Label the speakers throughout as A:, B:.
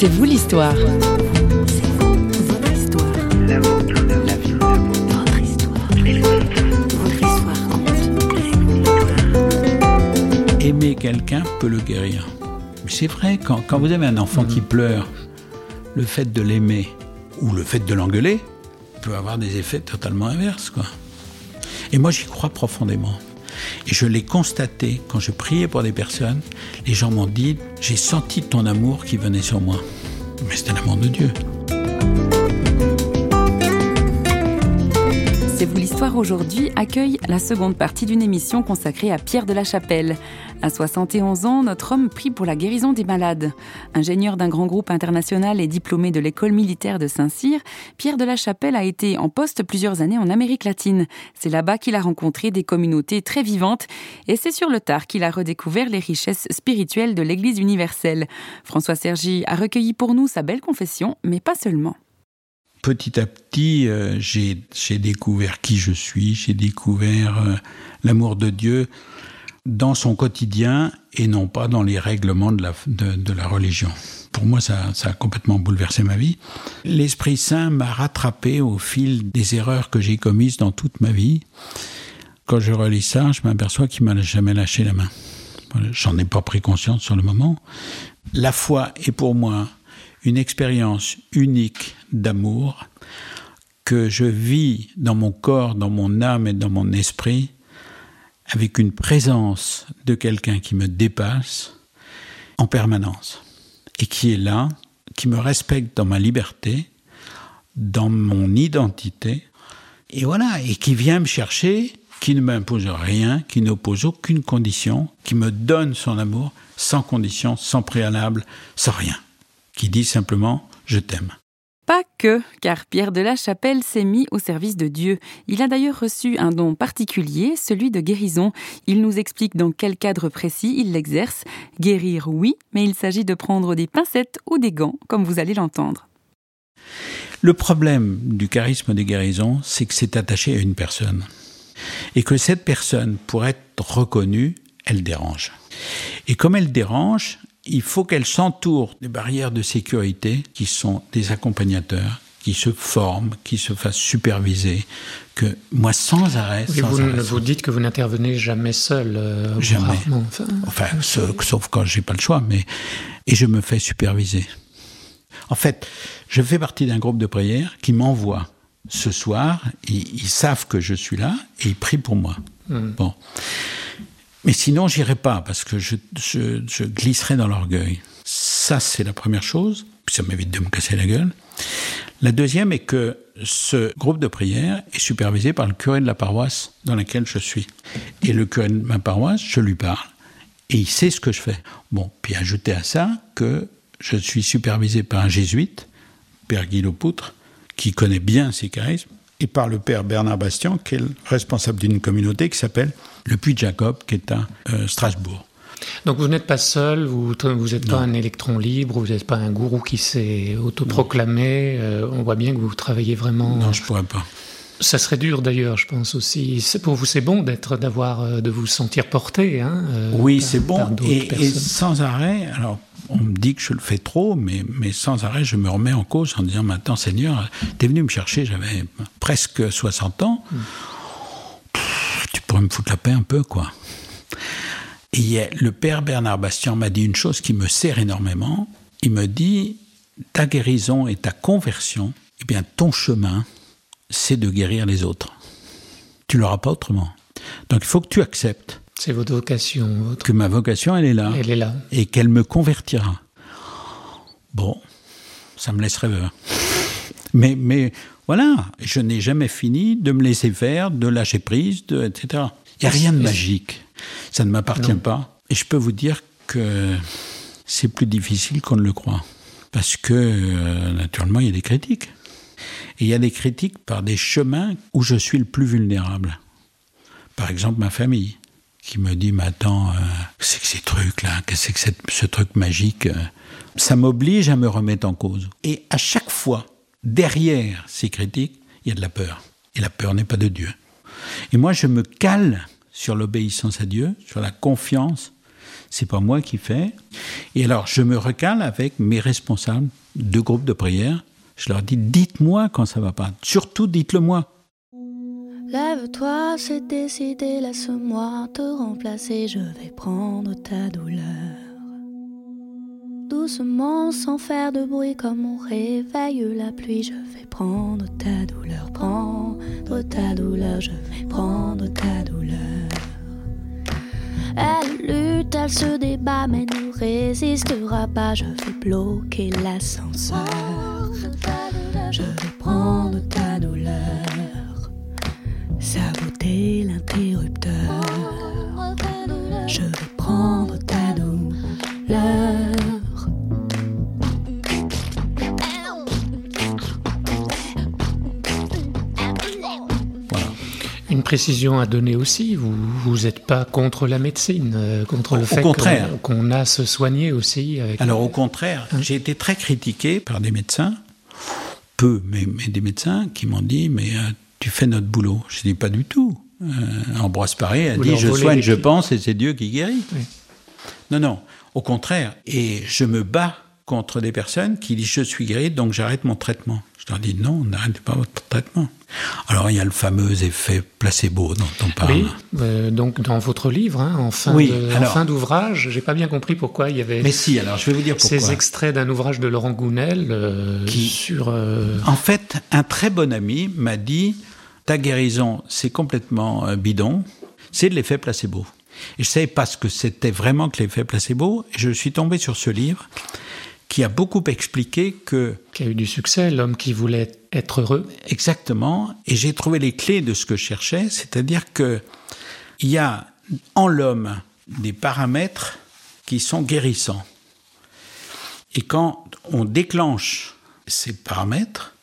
A: C'est vous l'histoire.
B: Aimer quelqu'un peut le guérir. C'est vrai, quand, quand vous avez un enfant qui pleure, le fait de l'aimer ou le fait de l'engueuler peut avoir des effets totalement inverses. Quoi. Et moi, j'y crois profondément. Et je l'ai constaté quand je priais pour des personnes. Les gens m'ont dit J'ai senti ton amour qui venait sur moi. Mais c'était l'amour de Dieu.
A: C'est vous l'histoire aujourd'hui accueille la seconde partie d'une émission consacrée à Pierre de la Chapelle. À 71 ans, notre homme prie pour la guérison des malades. Ingénieur d'un grand groupe international et diplômé de l'école militaire de Saint-Cyr, Pierre de la Chapelle a été en poste plusieurs années en Amérique latine. C'est là-bas qu'il a rencontré des communautés très vivantes et c'est sur le tard qu'il a redécouvert les richesses spirituelles de l'Église universelle. François Sergi a recueilli pour nous sa belle confession, mais pas seulement
B: petit à petit, euh, j'ai découvert qui je suis, j'ai découvert euh, l'amour de Dieu dans son quotidien et non pas dans les règlements de la, de, la religion. Pour moi, ça, ça, a complètement bouleversé ma vie. L'Esprit Saint m'a rattrapé au fil des erreurs que j'ai commises dans toute ma vie. Quand je relis ça, je m'aperçois qu'il m'a jamais lâché la main. J'en ai pas pris conscience sur le moment. La foi est pour moi une expérience unique d'amour que je vis dans mon corps, dans mon âme et dans mon esprit, avec une présence de quelqu'un qui me dépasse en permanence et qui est là, qui me respecte dans ma liberté, dans mon identité, et voilà, et qui vient me chercher, qui ne m'impose rien, qui n'oppose aucune condition, qui me donne son amour sans condition, sans préalable, sans rien qui dit simplement Je t'aime.
A: Pas que, car Pierre de la Chapelle s'est mis au service de Dieu. Il a d'ailleurs reçu un don particulier, celui de guérison. Il nous explique dans quel cadre précis il l'exerce. Guérir, oui, mais il s'agit de prendre des pincettes ou des gants, comme vous allez l'entendre.
B: Le problème du charisme des guérisons, c'est que c'est attaché à une personne. Et que cette personne, pour être reconnue, elle dérange. Et comme elle dérange, il faut qu'elle s'entoure des barrières de sécurité qui sont des accompagnateurs, qui se forment, qui se fassent superviser, que moi sans arrêt.
C: vous, vous dites que vous n'intervenez jamais seul. Euh,
B: jamais. enfin, sauf, quand j'ai pas le choix, mais et je me fais superviser. En fait, je fais partie d'un groupe de prière qui m'envoie ce soir. Ils, ils, savent que je suis là et ils prient pour moi. Hmm. Bon. Mais sinon, j'irai pas parce que je, je, glisserai dans l'orgueil. Ça, c'est la première chose. Puis ça m'évite de me casser la gueule. La deuxième est que ce groupe de prière est supervisé par le curé de la paroisse dans laquelle je suis. Et le curé de ma paroisse, je lui parle. Et il sait ce que je fais. Bon, puis ajouter à ça que je suis supervisé par un jésuite, Père Guy Poutre, qui connaît bien ces charismes, et par le père Bernard Bastien, qui est le responsable d'une communauté qui s'appelle le Puy de Jacob, qui est à euh, Strasbourg.
C: Donc vous n'êtes pas seul, vous n'êtes pas un électron libre, vous n'êtes pas un gourou qui s'est autoproclamé. Euh, on voit bien que vous travaillez vraiment.
B: Non, je pourrais pas.
C: Ça serait dur d'ailleurs, je pense aussi. Pour vous, c'est bon d'être, d'avoir, euh, de vous sentir porté. Hein,
B: oui, c'est bon. Et, et, sans arrêt. Alors on me dit que je le fais trop, mais, mais sans arrêt, je me remets en cause en disant Maintenant, Seigneur, tu es venu me chercher, j'avais presque 60 ans. tu pourrais me foutre la paix un peu, quoi. Et le père Bernard Bastien m'a dit une chose qui me sert énormément. Il me dit Ta guérison et ta conversion, eh bien, ton chemin, c'est de guérir les autres. Tu l'auras pas autrement. Donc, il faut que tu acceptes
C: c'est votre vocation. Votre...
B: Que ma vocation, elle est là.
C: Elle est là.
B: Et qu'elle me convertira. Bon, ça me laisse rêveur. Mais, mais voilà, je n'ai jamais fini de me laisser faire, de lâcher prise, de, etc. Il n'y a rien de magique. Ça ne m'appartient pas. Et je peux vous dire que c'est plus difficile qu'on ne le croit. Parce que, euh, naturellement, il y a des critiques. Et il y a des critiques par des chemins où je suis le plus vulnérable. Par exemple, ma famille qui me dit, mais attends, euh, c'est que ces trucs-là, qu'est-ce que c'est ce truc magique euh, Ça m'oblige à me remettre en cause. Et à chaque fois, derrière ces critiques, il y a de la peur. Et la peur n'est pas de Dieu. Et moi, je me cale sur l'obéissance à Dieu, sur la confiance, c'est pas moi qui fais. Et alors, je me recale avec mes responsables de groupes de prière. Je leur dis, dites-moi quand ça va pas. Surtout, dites-le moi.
D: Lève-toi, c'est décidé, laisse-moi te remplacer, je vais prendre ta douleur. Doucement, sans faire de bruit, comme on réveille la pluie, je vais prendre ta douleur, prendre ta douleur, je vais prendre ta douleur. Elle lutte, elle se débat, mais ne résistera pas, je vais bloquer l'ascenseur. Je vais prendre ta douleur, saboter l'interrupteur. Je vais prendre ta douleur.
C: Une précision à donner aussi, vous n'êtes pas contre la médecine, euh, contre le fait qu'on a à se soigner aussi.
B: Alors au contraire, hein j'ai été très critiqué par des médecins, peu, mais, des médecins qui m'ont dit, mais euh, tu fais notre boulot. Je dis pas du tout. Euh, Ambroise Paré a dit, je soigne, je pense, et c'est Dieu qui guérit. Non, non, au contraire. Et je me bats contre des personnes qui disent, je suis guéri, donc j'arrête mon traitement. Je leur dis, non, n'arrêtez pas votre traitement. Alors il y a le fameux effet placebo dont on parle.
C: Oui, euh, donc dans votre livre, hein, en fin d'ouvrage, j'ai pas bien compris pourquoi il y avait.
B: Mais si, alors je vais vous dire pourquoi.
C: Ces extraits d'un ouvrage de Laurent Gounel euh, qui, sur. Euh,
B: en fait, un très bon ami m'a dit ta guérison, c'est complètement bidon, c'est de l'effet placebo. Et je savais pas ce que c'était vraiment que l'effet placebo. Et je suis tombé sur ce livre qui a beaucoup expliqué que...
C: Qui a eu du succès, l'homme qui voulait être heureux.
B: Exactement. Et j'ai trouvé les clés de ce que je cherchais, c'est-à-dire que il y a en l'homme des paramètres qui sont guérissants. Et quand on déclenche ces paramètres,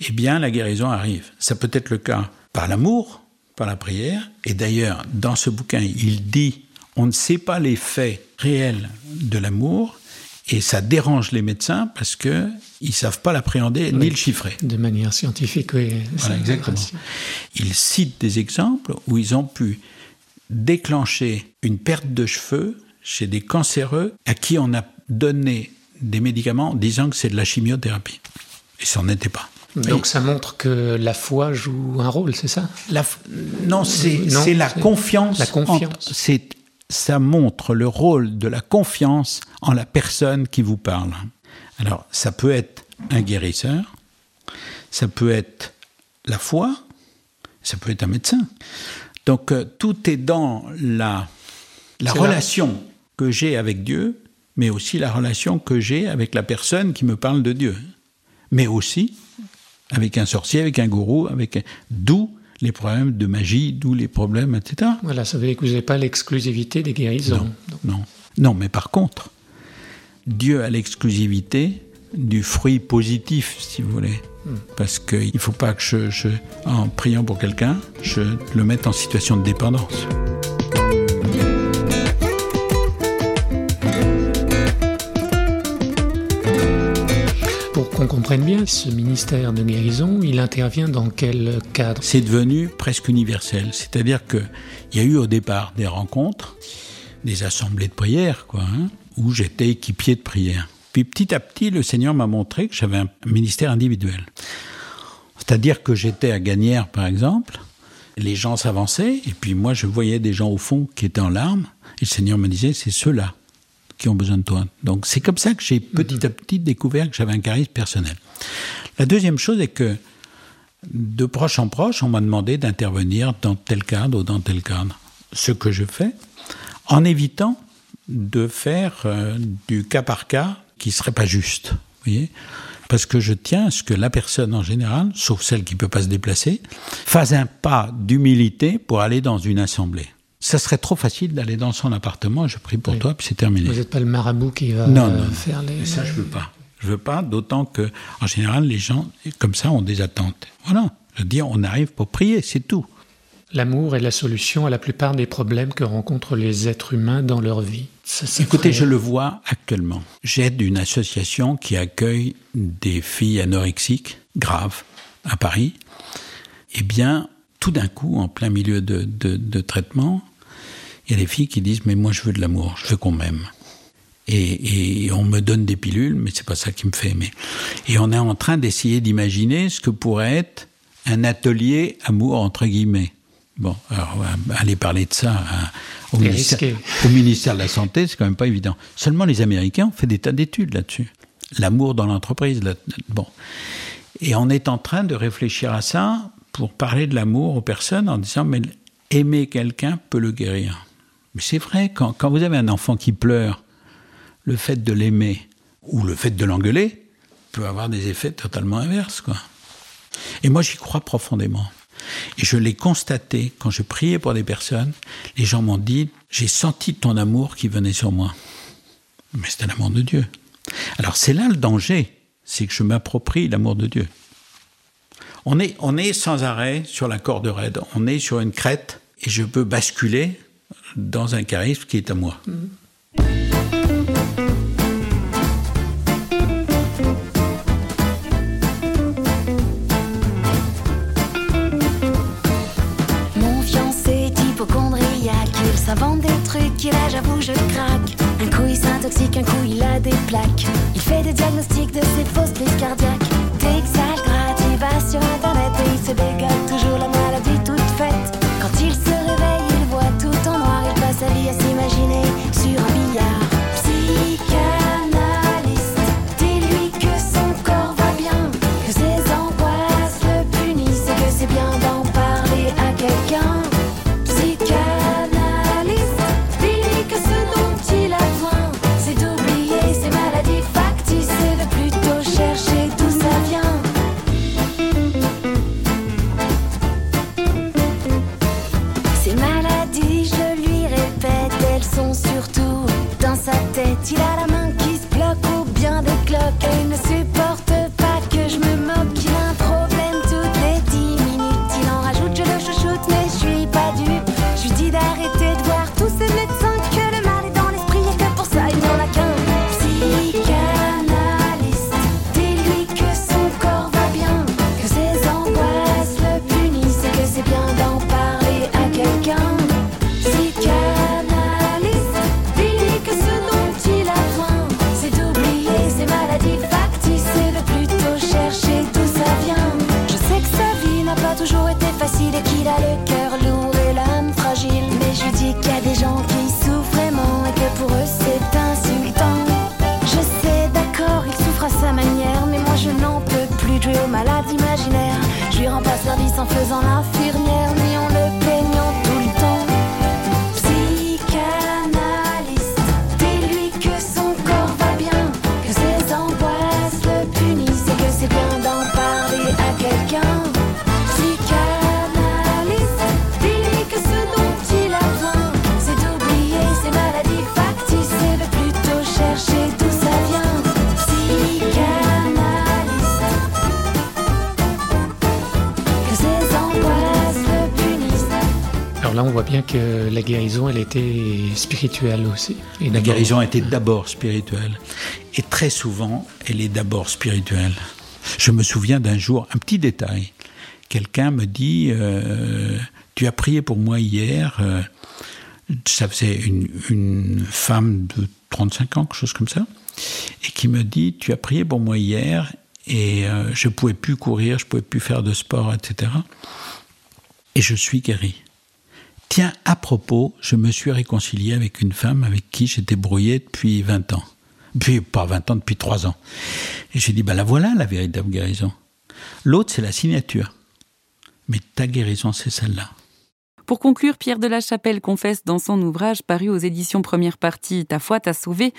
B: eh bien la guérison arrive. Ça peut être le cas par l'amour, par la prière. Et d'ailleurs, dans ce bouquin, il dit on ne sait pas l'effet réel de l'amour, et ça dérange les médecins parce que ils savent pas l'appréhender ni le chiffrer.
C: De manière scientifique, oui.
B: Voilà, exactement. Ils citent des exemples où ils ont pu déclencher une perte de cheveux chez des cancéreux à qui on a donné des médicaments disant que c'est de la chimiothérapie. Et ça n'en était pas.
C: Donc ça montre que la foi joue un rôle, c'est ça?
B: La Non, c'est la confiance.
C: La confiance.
B: C'est ça montre le rôle de la confiance en la personne qui vous parle. Alors, ça peut être un guérisseur, ça peut être la foi, ça peut être un médecin. Donc, euh, tout est dans la, la relation que j'ai avec Dieu, mais aussi la relation que j'ai avec la personne qui me parle de Dieu. Mais aussi avec un sorcier, avec un gourou, avec d'où les problèmes de magie, d'où les problèmes, etc.
C: Voilà, ça veut dire que vous n'avez pas l'exclusivité des guérisons.
B: Non, non, mais par contre, Dieu a l'exclusivité du fruit positif, si vous voulez. Hmm. Parce qu'il ne faut pas que je, en priant pour quelqu'un, je le mette en situation de dépendance.
C: Comprenne bien, ce ministère de guérison, il intervient dans quel cadre?
B: C'est devenu presque universel. C'est-à-dire qu'il y a eu au départ des rencontres, des assemblées de prière, quoi, hein, où j'étais équipier de prière. Puis petit à petit, le Seigneur m'a montré que j'avais un ministère individuel. C'est-à-dire que j'étais à Gagnères, par exemple, les gens s'avançaient, et puis moi je voyais des gens au fond qui étaient en larmes, et le Seigneur me disait, c'est ceux-là qui ont besoin de toi. Donc c'est comme ça que j'ai petit à petit découvert que j'avais un charisme personnel. La deuxième chose est que de proche en proche, on m'a demandé d'intervenir dans tel cadre ou dans tel cadre. Ce que je fais, en évitant de faire euh, du cas par cas qui serait pas juste. Vous voyez parce que je tiens à ce que la personne en général, sauf celle qui ne peut pas se déplacer, fasse un pas d'humilité pour aller dans une assemblée ça serait trop facile d'aller dans son appartement, je prie pour toi, puis c'est terminé.
C: Vous n'êtes pas le marabout qui va
B: non, non,
C: faire les...
B: Ça, je veux pas. Je veux pas, d'autant que, en général, les gens, comme ça, ont des attentes. Voilà. Je veux dire, on arrive pour prier, c'est tout.
C: L'amour est la solution à la plupart des problèmes que rencontrent les êtres humains dans leur vie.
B: Écoutez, je le vois actuellement. J'aide une association qui accueille des filles anorexiques graves à Paris. Eh bien, tout d'un coup, en plein milieu de, de, de traitement, Il y a des filles qui disent mais moi je veux de l'amour, je veux qu'on m'aime. Et, on me donne des pilules, mais c'est pas ça qui me fait aimer. Et on est en train d'essayer d'imaginer ce que pourrait être un atelier amour entre guillemets. Bon, alors aller parler de ça au, ministère, au, ministère, de la Santé, c'est quand même pas évident. Seulement les Américains ont fait des tas d'études là-dessus. L'amour dans l'entreprise. Bon. Et on est en train de réfléchir à ça pour parler de l'amour aux personnes en disant mais aimer quelqu'un peut le guérir. Mais c'est vrai, quand, vous avez un enfant qui pleure, le fait de l'aimer ou le fait de l'engueuler peut avoir des effets totalement inverses. Et moi, j'y crois profondément. Et je l'ai constaté quand je priais pour des personnes, les gens m'ont dit, j'ai senti ton amour qui venait sur moi. Mais c'était l'amour de Dieu. Alors c'est là le danger, c'est que je m'approprie l'amour de Dieu. On est, on est sans arrêt sur la corde raide, on est sur une crête et je peux basculer dans un charisme qui est à moi.
E: Mon fiancé est hypochondriaque, il s'invente des trucs et là j'avoue je craque. Un coup il s'intoxique, un coup il a des plaques. Il fait des diagnostics de ses fausses prises cardiaques. En faisant l'infirmière, bien que
C: la guérison, elle était spirituelle aussi. Et
B: La guérison était d'abord spirituelle. Et très souvent, elle est d'abord spirituelle. Je me souviens d'un jour, un petit détail. Quelqu'un me dit euh, Tu as prié pour moi hier. euh, ça faisait une, une femme de 35 ans, quelque chose comme ça. Et qui me dit Tu as prié pour moi hier. Et euh, je pouvais plus courir, je pouvais plus faire de sport, etc. Et je suis guéri. Tiens, à propos, je me suis réconcilié avec une femme avec qui j'étais brouillé depuis 20 ans. Puis, pas 20 ans, depuis 3 ans. Et j'ai dit, ben la voilà la véritable guérison. L'autre, c'est la signature. Mais ta guérison, c'est celle-là.
A: Pour conclure, Pierre de la Chapelle confesse dans son ouvrage paru aux éditions Première Partie Ta foi t'a sauvé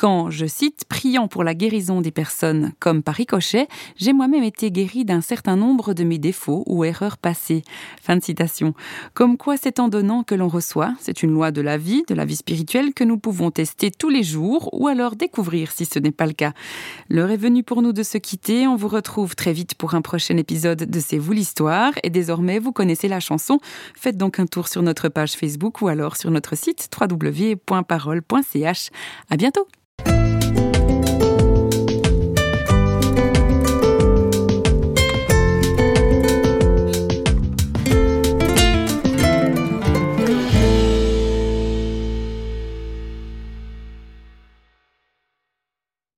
A: quand, je cite, priant pour la guérison des personnes comme par ricochet, j'ai moi-même été guéri d'un certain nombre de mes défauts ou erreurs passées. Fin de citation. Comme quoi c'est en donnant que l'on reçoit, c'est une loi de la vie, de la vie spirituelle que nous pouvons tester tous les jours ou alors découvrir si ce n'est pas le cas. L'heure est venue pour nous de se quitter, on vous retrouve très vite pour un prochain épisode de C'est vous l'histoire et désormais vous connaissez la chanson, faites un tour sur notre page Facebook ou alors sur notre site www.parole.ch. À bientôt!